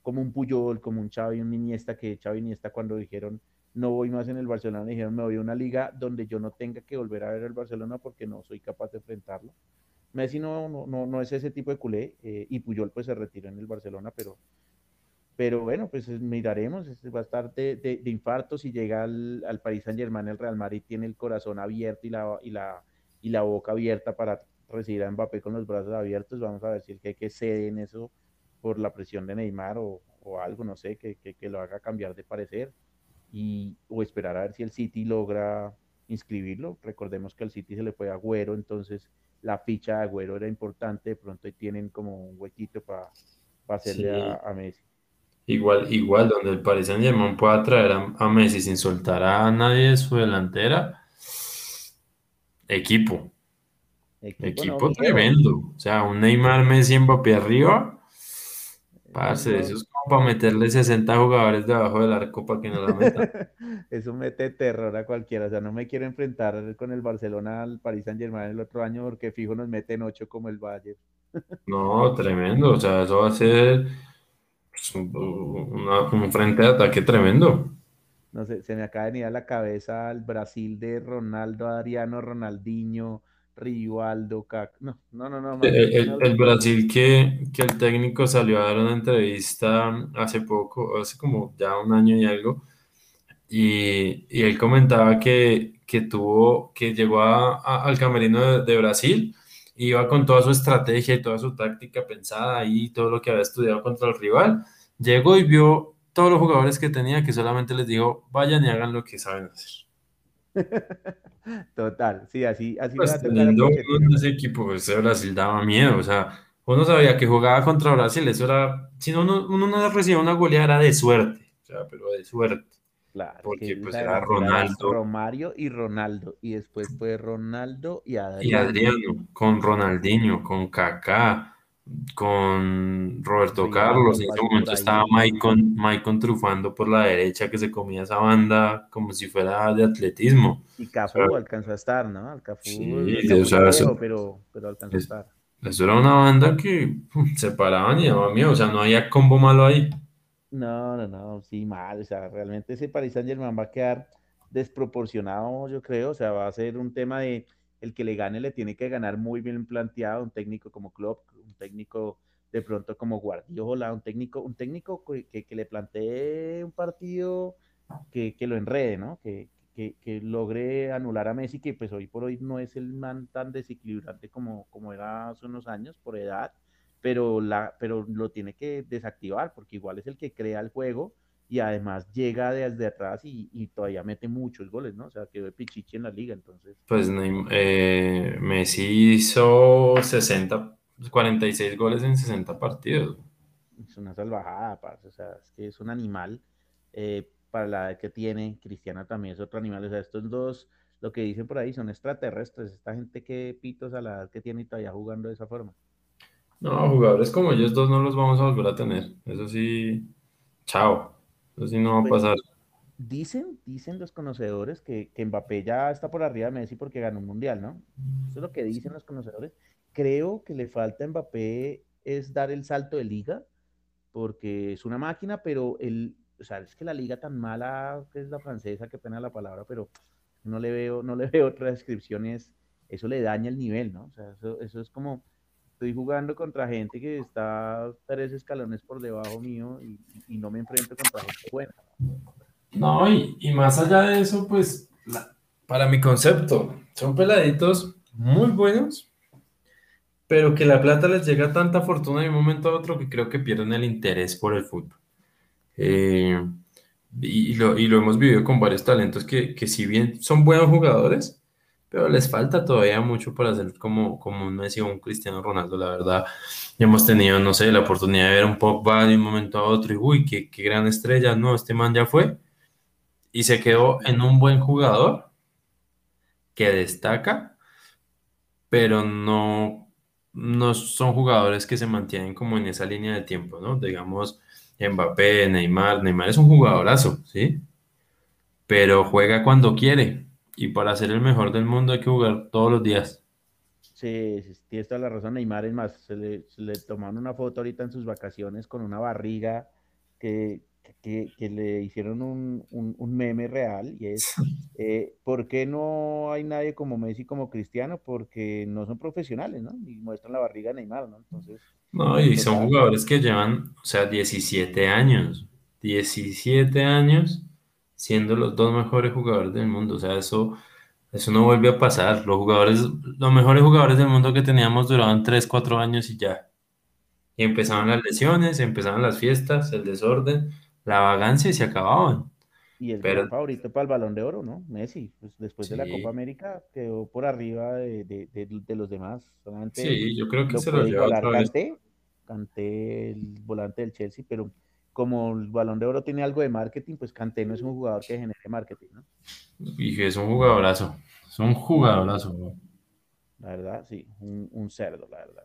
[SPEAKER 1] como un Puyol, como un Xavi, un Iniesta, que Xavi Iniesta cuando dijeron no voy más en el Barcelona, dijeron me voy a una liga donde yo no tenga que volver a ver el Barcelona porque no soy capaz de enfrentarlo. Messi no, no, no, es ese tipo de culé eh, y Puyol pues se retiró en el Barcelona, pero, pero bueno, pues miraremos, va a estar de, de, infarto si llega al, al Paris Saint Germain, el Real Madrid tiene el corazón abierto y la, y la, y la boca abierta para recibir a Mbappé con los brazos abiertos. Vamos a ver si el que, que cede en eso por la presión de Neymar o, o algo, no sé, que, que, lo haga cambiar de parecer. Y, o esperar a ver si el City logra inscribirlo. Recordemos que al City se le fue Agüero, entonces la ficha de Agüero era importante. De pronto ahí tienen como un huequito para hacerle a, Messi.
[SPEAKER 2] Igual, igual, donde el Paris Saint Germain pueda traer a, a Messi sin soltar a nadie de su delantera. Equipo, Equipo, tremendo. O sea, un Neymar Messi Mbappé arriba. Parce, eso es como para meterle 60 jugadores debajo del arco para que no la metan.
[SPEAKER 1] eso mete terror a cualquiera. O sea, no me quiero enfrentar con el Barcelona al Paris Saint Germain el otro año porque fijo nos meten 8 como el Bayern.
[SPEAKER 2] no, tremendo. O sea, eso va a ser pues, un frente de ataque tremendo.
[SPEAKER 1] No sé, se me acaba de venir a la cabeza el Brasil de Ronaldo, Adriano, Ronaldinho, Rivaldo, No, no, no, no.
[SPEAKER 2] El, Brasil que, que, el técnico salió a dar una entrevista hace poco, hace como ya un año y algo, y, y él comentaba que, que, tuvo, que llegó a, al camerino de, Brasil, iba con toda su estrategia y toda su táctica pensada y todo lo que había estudiado contra el rival, llegó y vio todos los jugadores que tenía que solamente les dijo, vayan y hagan lo que saben hacer.
[SPEAKER 1] Total, sí, así, así
[SPEAKER 2] pues teniendo ese equipo, ese Brasil daba miedo, o sea, uno sabía que jugaba contra Brasil, eso era, si no, uno, uno no recibía una goleada de suerte, o sea, pero de suerte.
[SPEAKER 1] Claro, porque pues era Ronaldo. Romario y Ronaldo, y después fue Ronaldo y Adriano.
[SPEAKER 2] Y Adriano, con Ronaldinho, con Kaká, con Roberto Carlos. En ese momento estaba Maicon, trufando por la derecha que se comía esa banda como si fuera de atletismo.
[SPEAKER 1] Y Cafú alcanzó a estar, ¿no? Cafú, sí, o sea, eso, pero, pero alcanzó a estar.
[SPEAKER 2] Eso era una banda que se paraban y daba miedo, o sea, no había combo malo ahí.
[SPEAKER 1] No, no, no, sí, mal, o sea, realmente ese Paris Saint Germain va a quedar desproporcionado, yo creo, o sea, va a ser un tema de el que le gane le tiene que ganar muy bien planteado, un técnico como Klopp, un técnico de pronto como Guardiola, un técnico, un técnico que, le plantee un partido que, lo enrede, ¿no? Que, que, logre anular a Messi, que pues hoy por hoy no es el man tan desequilibrante como, como era hace unos años por edad, pero, la, pero lo tiene que desactivar porque igual es el que crea el juego y además llega desde atrás y, todavía mete muchos goles, ¿no? O sea, quedó de pichichi en la liga, entonces.
[SPEAKER 2] Pues eh, Messi hizo 60, 46 goles en 60 partidos.
[SPEAKER 1] Es una salvajada, parce. o sea, es que es un animal eh, para la edad que tiene. Cristiana también es otro animal, o sea, estos dos, lo que dicen por ahí, son extraterrestres. Esta gente que pitos a la edad que tiene y todavía jugando de esa forma.
[SPEAKER 2] No, jugadores como ellos dos no los vamos a volver a tener. Eso sí, chao. Así no va a pasar.
[SPEAKER 1] Dicen, dicen los conocedores que, que Mbappé ya está por arriba de Messi porque ganó un mundial, ¿no? Eso es lo que dicen los conocedores. Creo que le falta a Mbappé es dar el salto de liga, porque es una máquina, pero el, o sea, es que la liga tan mala que es la francesa, qué pena la palabra, pero no le veo, no le veo otra descripción, eso le daña el nivel, ¿no? O sea, eso, eso es como, estoy jugando contra gente que está tres escalones por debajo mío y, no me enfrento contra gente buena.
[SPEAKER 2] No, y, y, más allá de eso, pues para mi concepto, son peladitos muy buenos, pero que la plata les llega tanta fortuna de un momento a otro que creo que pierden el interés por el fútbol. Eh, y, lo, y, lo, hemos vivido con varios talentos que, que, si bien son buenos jugadores, pero les falta todavía mucho para ser como, como un Messi o un Cristiano Ronaldo, la verdad. hemos tenido, no sé, la oportunidad de ver un Pogba de un momento a otro y, uy, qué, qué gran estrella, no, este man ya fue. Y se quedó en un buen jugador que destaca, pero no, no son jugadores que se mantienen como en esa línea de tiempo, ¿no? Digamos, Mbappé, Neymar, Neymar es un jugadorazo, ¿sí? Pero juega cuando quiere y para ser el mejor del mundo hay que jugar todos los días.
[SPEAKER 1] Sí, tienes toda la razón, Neymar es más, se le, se le tomaron una foto ahorita en sus vacaciones con una barriga que, que, le hicieron un, un, meme real y es, eh, ¿por qué no hay nadie como Messi como Cristiano? Porque no son profesionales, ¿no? Y muestran la barriga de Neymar, ¿no? Entonces...
[SPEAKER 2] No, y pues, son jugadores que llevan, o sea, 17 años, 17 años siendo los dos mejores jugadores del mundo, o sea, eso... Eso no vuelve a pasar. Los jugadores, los mejores jugadores del mundo que teníamos duraban 3, 4 años y ya. Y empezaban las lesiones, empezaban las fiestas, el desorden la vagancia y se acababan.
[SPEAKER 1] Y el Pero... favorito para el balón de oro, ¿no? Messi, pues después de la Copa América quedó por arriba de, de, de, los demás.
[SPEAKER 2] sí, yo creo que se lo otra vez.
[SPEAKER 1] Canté, el volante del Chelsea, pero como el balón de oro tiene algo de marketing, pues Canté no es un jugador que genere marketing, ¿no?
[SPEAKER 2] Y es un jugadorazo, es un jugadorazo.
[SPEAKER 1] La verdad, sí, un, un cerdo, la verdad.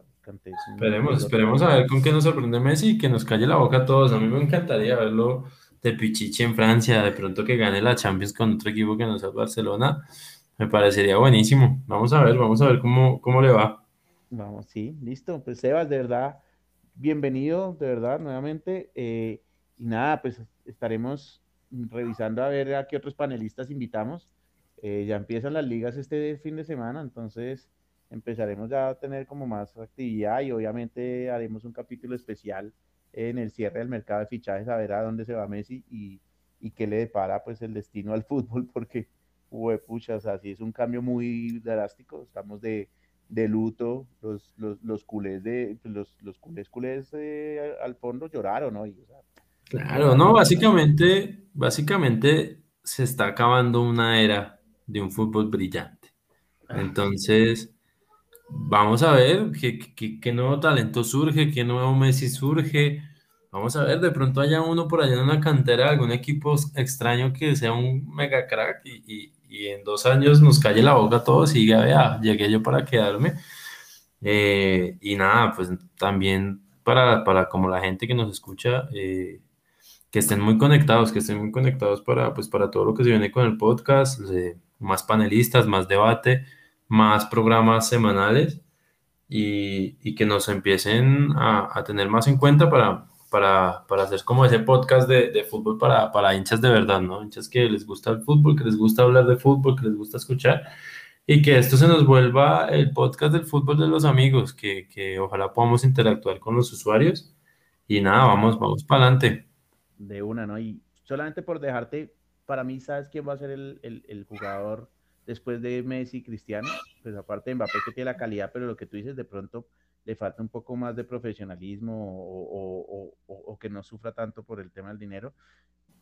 [SPEAKER 2] Esperemos, esperemos a ver con qué nos sorprende Messi y que nos calle la boca a todos. A mí me encantaría verlo de Pichichi en Francia, de pronto que gane la Champions con otro equipo que no sea Barcelona. Me parecería buenísimo. Vamos a ver, vamos a ver cómo, cómo le va.
[SPEAKER 1] Vamos, sí, listo. Pues Sebas, de verdad, bienvenido, de verdad, nuevamente. Eh, y nada, pues estaremos revisando a ver a qué otros panelistas invitamos. Eh, ya empiezan las ligas este fin de semana, entonces empezaremos ya a tener como más actividad y obviamente haremos un capítulo especial en el cierre del mercado de fichajes a ver a dónde se va Messi y, y qué le depara pues el destino al fútbol porque pucha, o sea, sí es un cambio muy drástico, estamos de, de luto, los, los, los, culés de pues, los, los culés culés eh, al fondo lloraron, ¿no?
[SPEAKER 2] claro, no, básicamente, básicamente se está acabando una era de un fútbol brillante. Ah. Entonces, vamos a ver qué, nuevo talento surge, qué nuevo Messi surge. Vamos a ver, de pronto haya uno por allá en una cantera, algún equipo extraño que sea un mega crack y, en dos años nos calle la boca a todos y diga, vea, llegué yo para quedarme. Eh, y nada, pues también para, para como la gente que nos escucha, eh, que estén muy conectados, que estén muy conectados para, pues, para todo lo que se viene con el podcast, eh, más panelistas, más debate más programas semanales y, que nos empiecen a, tener más en cuenta para, para, para hacer como ese podcast de, de fútbol para, para, hinchas de verdad, ¿no? Hinchas que les gusta el fútbol, que les gusta hablar de fútbol, que les gusta escuchar y que esto se nos vuelva el podcast del fútbol de los amigos, que, que ojalá podamos interactuar con los usuarios y nada, vamos, vamos para adelante.
[SPEAKER 1] De una, ¿no? Y solamente por dejarte, para mí, ¿sabes quién va a ser el, el, jugador? después de Messi, Cristiano, pues aparte de Mbappé que tiene la calidad, pero lo que tú dices, de pronto le falta un poco más de profesionalismo o, que no sufra tanto por el tema del dinero.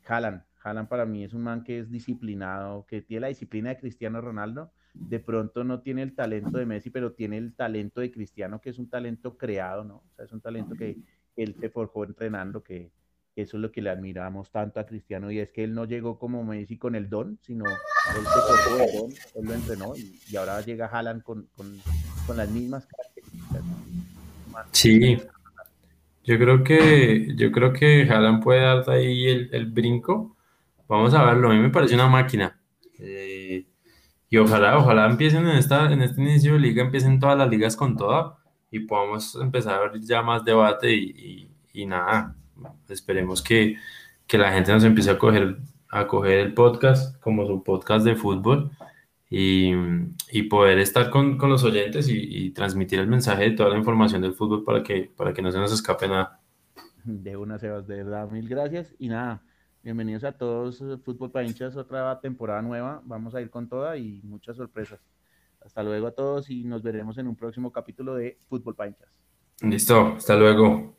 [SPEAKER 1] Haaland, Haaland para mí es un man que es disciplinado, que tiene la disciplina de Cristiano Ronaldo, de pronto no tiene el talento de Messi, pero tiene el talento de Cristiano, que es un talento creado, ¿no? O sea, es un talento que él se forjó entrenando, que, eso es lo que le admiramos tanto a Cristiano y es que él no llegó como Messi con el don, sino él se cortó el don, él lo entrenó y, ahora llega Haaland con, con, con, las mismas características.
[SPEAKER 2] Sí, yo creo que yo creo que Haaland puede dar ahí el, el, brinco. Vamos a verlo, a mí me parece una máquina. Eh, y ojalá, ojalá empiecen en, esta, en este inicio de liga, empiecen todas las ligas con toda y podamos empezar a ver ya más debate y, y, y nada, Esperemos que, que la gente nos empiece a coger, a coger el podcast como su podcast de fútbol y, y poder estar con, con los oyentes y, transmitir el mensaje de toda la información del fútbol para que, para que no se nos escape nada.
[SPEAKER 1] De una, Sebas, de verdad, mil gracias. Y nada, Bienvenidos a todos, eh, Fútbol para hinchas, otra temporada nueva. Vamos a ir con toda y muchas sorpresas. Hasta luego a todos y nos veremos en un próximo capítulo de Fútbol para hinchas.
[SPEAKER 2] Listo, hasta luego.